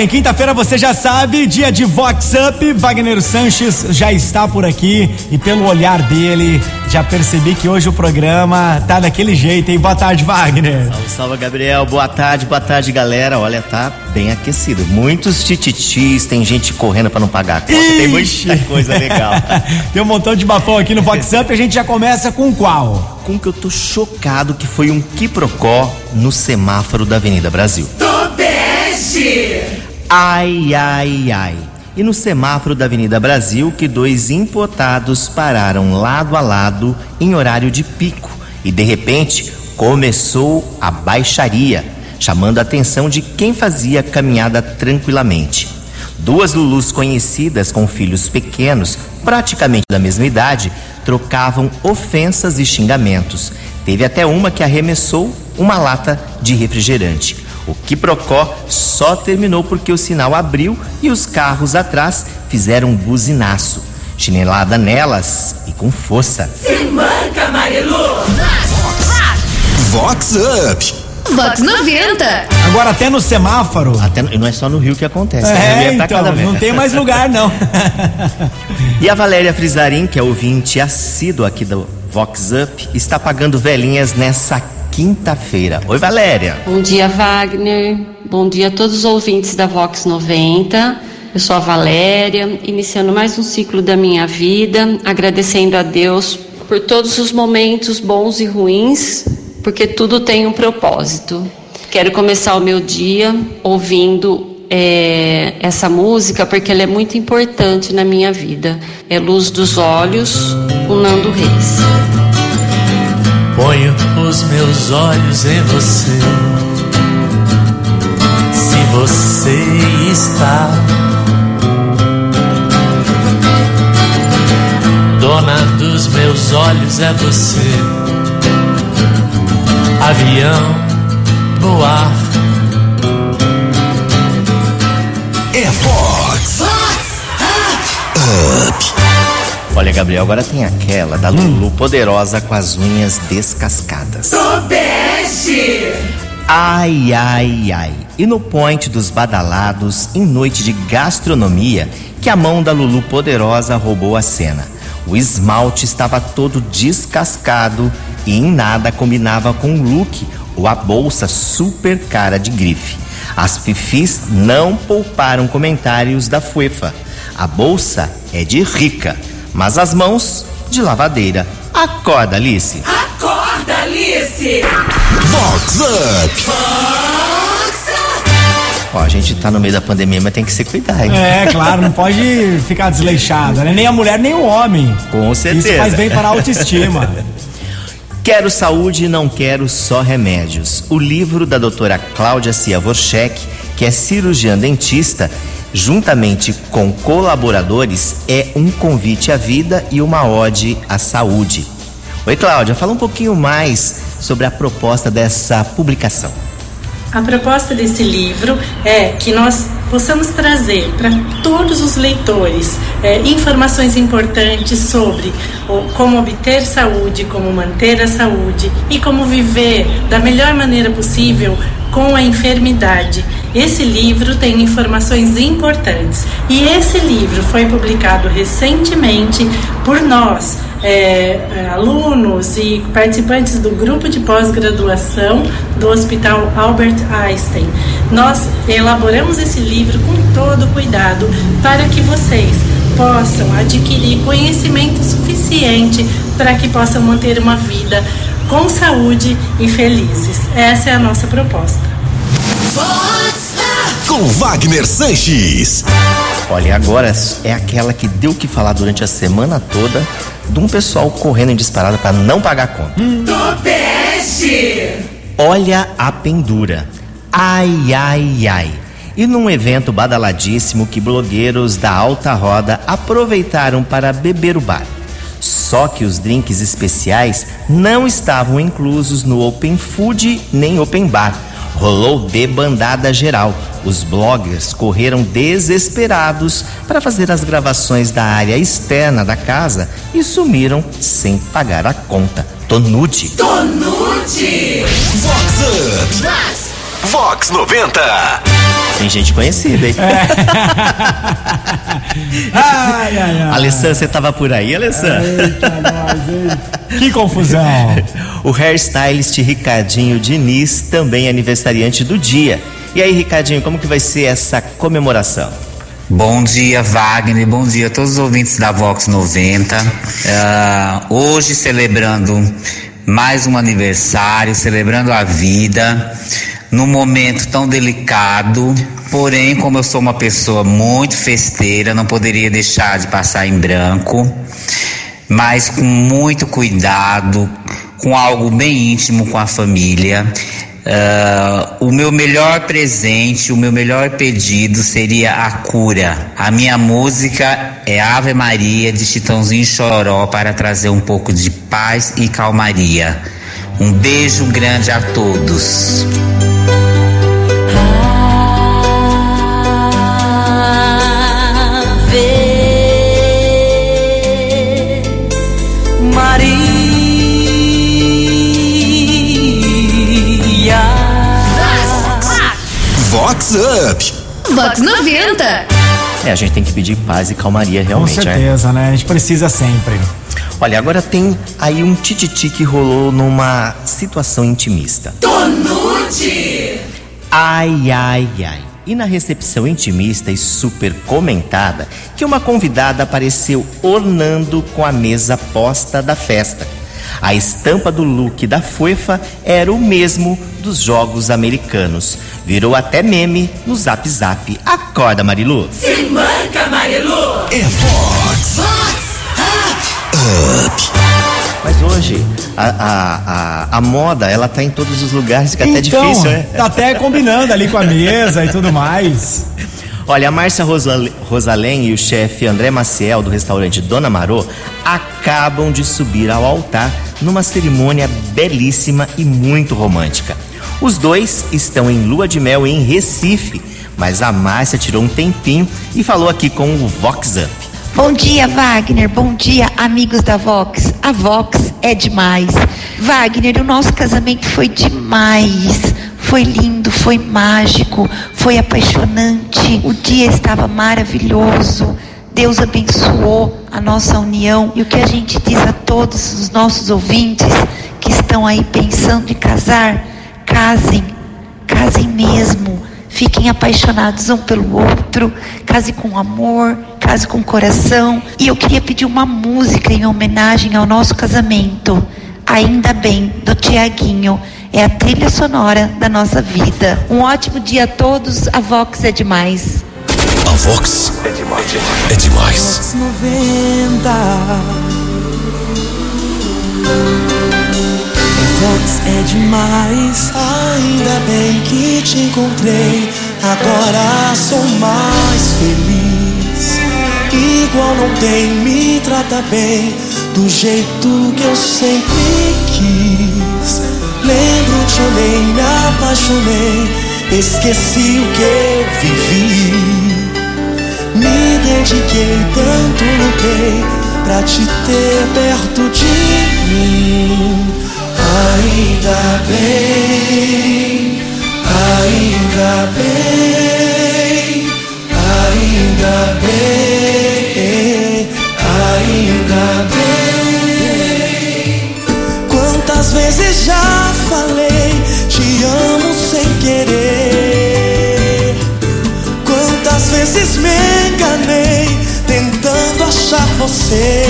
bem, quinta-feira você já sabe, dia de Vox Up. Wagner Sanches já está por aqui e pelo olhar dele, já percebi que hoje o programa tá daquele jeito, hein? Boa tarde, Wagner. Salve, salve, Gabriel. Boa tarde, boa tarde, galera. Olha, tá bem aquecido. Muitos tititis, tem gente correndo para não pagar a conta, Ixi. tem muita coisa legal. tem um montão de bafão aqui no Vox Up, a gente já começa com qual? Com que eu tô chocado que foi um quiprocó no semáforo da Avenida Brasil. Tobeste! Ai, ai, ai. E no semáforo da Avenida Brasil, que dois importados pararam lado a lado em horário de pico. E de repente começou a baixaria, chamando a atenção de quem fazia caminhada tranquilamente. Duas Lulus conhecidas com filhos pequenos, praticamente da mesma idade, trocavam ofensas e xingamentos. Teve até uma que arremessou uma lata de refrigerante. O quiprocó só terminou porque o sinal abriu e os carros atrás fizeram um buzinaço. Chinelada nelas e com força. Se manca, Marilu! Vox Up! Vox 90! Agora até no semáforo. Até, não é só no Rio que acontece. É, né? então, não tem mais lugar não. e a Valéria Frisarim, que é ouvinte assíduo aqui do Vox Up, está pagando velhinhas nessa quinta-feira. Oi, Valéria. Bom dia, Wagner. Bom dia a todos os ouvintes da Vox 90. Eu sou a Valéria, iniciando mais um ciclo da minha vida, agradecendo a Deus por todos os momentos bons e ruins, porque tudo tem um propósito. Quero começar o meu dia ouvindo é, essa música porque ela é muito importante na minha vida. É Luz dos Olhos, o Nando Reis. Ponho os meus olhos em você. Se você está dona dos meus olhos é você. Avião no ar. É Fox. Vox Up. Olha, Gabriel, agora tem aquela da Lulu poderosa com as unhas descascadas. Tobeste! Ai, ai, ai. E no point dos badalados, em noite de gastronomia, que a mão da Lulu poderosa roubou a cena. O esmalte estava todo descascado e em nada combinava com o look ou a bolsa super cara de grife. As fifis não pouparam comentários da fuefa. A bolsa é de rica, mas as mãos de lavadeira. Acorda, Alice. Acorda, Alice! Vox Up. Vox Ó, a gente tá no meio da pandemia, mas tem que se cuidar, hein? É, claro, não pode ficar desleixado, né? Nem a mulher, nem o homem. Com certeza. Isso faz bem para a autoestima. Quero saúde e não quero só remédios. O livro da doutora Cláudia Ciavorchek, que é cirurgiã dentista, juntamente com colaboradores, é um convite à vida e uma ode à saúde. Oi, Cláudia, fala um pouquinho mais sobre a proposta dessa publicação. A proposta desse livro é que nós possamos trazer para todos os leitores é, informações importantes sobre o, como obter saúde, como manter a saúde e como viver da melhor maneira possível com a enfermidade. Esse livro tem informações importantes e esse livro foi publicado recentemente por nós, é, alunos e participantes do grupo de pós-graduação do Hospital Albert Einstein. Nós elaboramos esse livro com todo cuidado para que vocês possam adquirir conhecimento suficiente para que possam manter uma vida com saúde e felizes. Essa é a nossa proposta. Up! Com Wagner Sanches. Olha, agora é aquela que deu o que falar durante a semana toda de um pessoal correndo em disparada para não pagar a conta. Tobeste! Olha a pendura. Ai, ai, ai. E num evento badaladíssimo que blogueiros da alta roda aproveitaram para beber o bar. Só que os drinks especiais não estavam inclusos no Open Food nem Open Bar. Rolou debandada geral. Os bloggers correram desesperados para fazer as gravações da área externa da casa e sumiram sem pagar a conta. Tô nude. Tonude! Vox Up. Vox! Vox 90. Tem gente conhecida, hein? Ai, ai, ai. Alessandra, você tava por aí, Alessandra? Eita, nós, hein? Que confusão. O hairstylist Ricardinho Diniz também é aniversariante do dia. E aí, Ricardinho, como que vai ser essa comemoração? Bom dia, Wagner. Bom dia a todos os ouvintes da Vox 90. Ah, hoje celebrando mais um aniversário, celebrando a vida, num momento tão delicado. Porém, como eu sou uma pessoa muito festeira, não poderia deixar de passar em branco, mas com muito cuidado, com algo bem íntimo com a família. Ah, o meu melhor presente, o meu melhor pedido seria a cura. A minha música é Ave Maria de Chitãozinho Choró para trazer um pouco de paz e calmaria. Um beijo grande a todos. Maria. Vox Up. Vox 90. É, a gente tem que pedir paz e calmaria Com realmente, né? certeza, né? A gente precisa sempre. Olha, agora tem aí um tititi que rolou numa situação intimista. Tonute. Ai, ai, ai. E na recepção intimista e super comentada, que uma convidada apareceu ornando com a mesa posta da festa. A estampa do look da Fuefa era o mesmo dos jogos americanos. Virou até meme no Zap Zap. Acorda, Marilu. Se manca, Marilu. É Vox Up. Mas hoje, a, a, a, a moda, ela tá em todos os lugares, fica até então, difícil, né? tá até combinando ali com a mesa e tudo mais. Olha, a Márcia Rosalém e o chefe André Maciel, do restaurante Dona Marô, acabam de subir ao altar numa cerimônia belíssima e muito romântica. Os dois estão em lua de mel em Recife, mas a Márcia tirou um tempinho e falou aqui com o Vox Up. Bom dia, Wagner. Bom dia, amigos da Vox. A Vox é demais. Wagner, o nosso casamento foi demais. Foi lindo, foi mágico, foi apaixonante. O dia estava maravilhoso. Deus abençoou a nossa união. E o que a gente diz a todos os nossos ouvintes que estão aí pensando em casar, casem, casem mesmo. Fiquem apaixonados um pelo outro, case com amor, case com coração. E eu queria pedir uma música em homenagem ao nosso casamento. Ainda bem, do Tiaguinho. É a trilha sonora da nossa vida. Um ótimo dia a todos. A Vox é demais. A Vox é demais. É demais. 90. Vox é demais. Ainda bem que te encontrei. Agora sou mais feliz. Igual não tem, me trata bem. Do jeito que eu sempre quis. Lembro, te amei, me apaixonei. Esqueci o que eu vivi. Me dediquei, tanto lutei pra te ter perto de mim. Ainda bem, ainda bem, ainda bem, falei, te amo sem querer. Quantas vezes me enganei tentando achar você.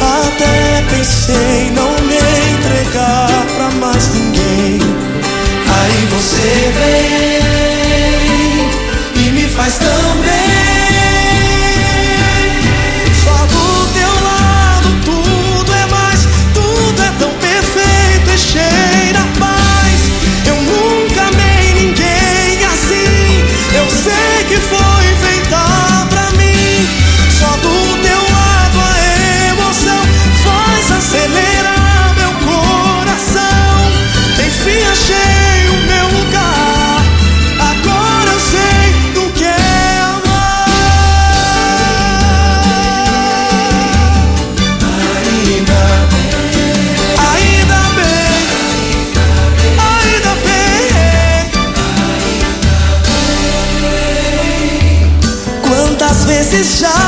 Até pensei não me entregar pra mais ninguém. Aí você vem e me faz tão vezes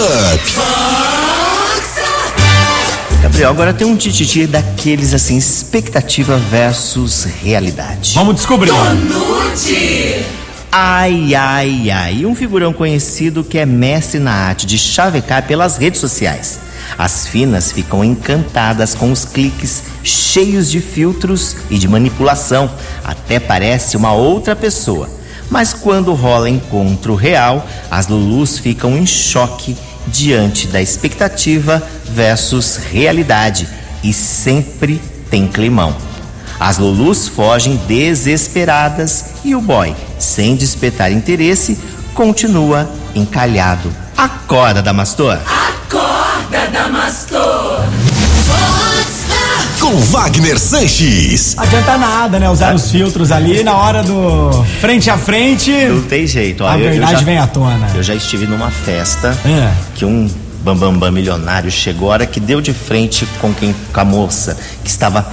Up. Gabriel, agora tem um tititi daqueles assim, expectativa versus realidade. Vamos descobrir. Nude. Ai, ai, ai. Um figurão conhecido que é mestre na arte de chavecar pelas redes sociais. As finas ficam encantadas com os cliques cheios de filtros e de manipulação. Até parece uma outra pessoa. Mas quando rola encontro real, as Lulus ficam em choque diante da expectativa versus realidade. E sempre tem climão. As Lulus fogem desesperadas e o boy, sem despertar interesse, continua encalhado. Acorda, Damastor! Acorda, Damastor. Com Wagner Sanches. Adianta nada, né? Usar os filtros ali na hora do frente a frente. Não tem jeito. ó, A eu- eu verdade já- vem à tona. Eu já estive numa festa É. que um bambambam bam, bam milionário chegou, a hora que deu de frente com quem com a moça que estava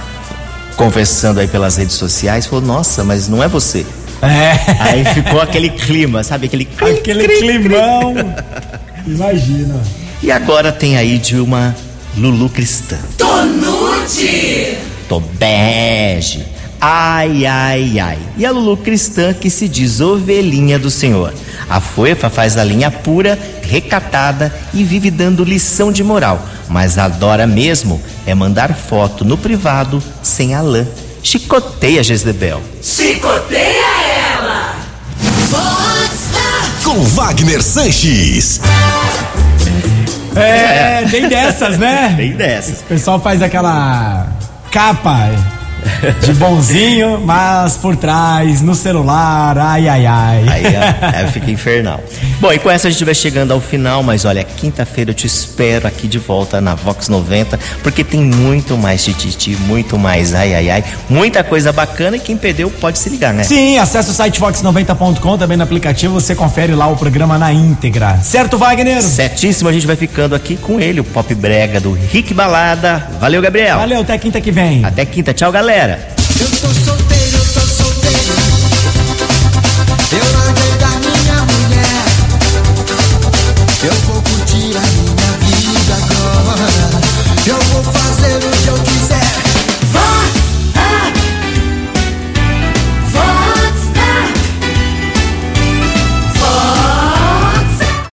conversando aí pelas redes sociais, falou: "Nossa, mas não é você". É. Aí ficou aquele clima, sabe aquele cri, Aquele cri, cri. climão. Imagina. E agora tem aí de uma Lulu cristã. Tô Tô bege. Ai, ai, ai. E a Lulu cristã que se diz ovelhinha do Senhor. A fofa faz a linha pura, recatada e vive dando lição de moral. Mas adora mesmo é mandar foto no privado sem a lã. Chicoteia Jezebel. Chicoteia ela. Com Wagner Sanches. É, tem dessas, né? Bem dessas. O pessoal faz aquela capa de bonzinho, mas por trás, no celular, ai, ai, ai. Aí, ó, aí fica infernal. Bom, e com essa a gente vai chegando ao final, mas olha, quinta-feira eu te espero aqui de volta na Vox 90, porque tem muito mais tititi, muito mais ai, ai, ai, muita coisa bacana e quem perdeu pode se ligar, né? Sim, acesse o site fox90.com, também no aplicativo você confere lá o programa na íntegra. Certo, Wagner? Certíssimo, a gente vai ficando aqui com ele, o Pop Brega do Rick Balada. Valeu, Gabriel. Valeu, até quinta que vem. Até quinta, tchau, galera galera. Eu tô solteiro, eu tô solteiro. Eu larguei da minha mulher. Eu vou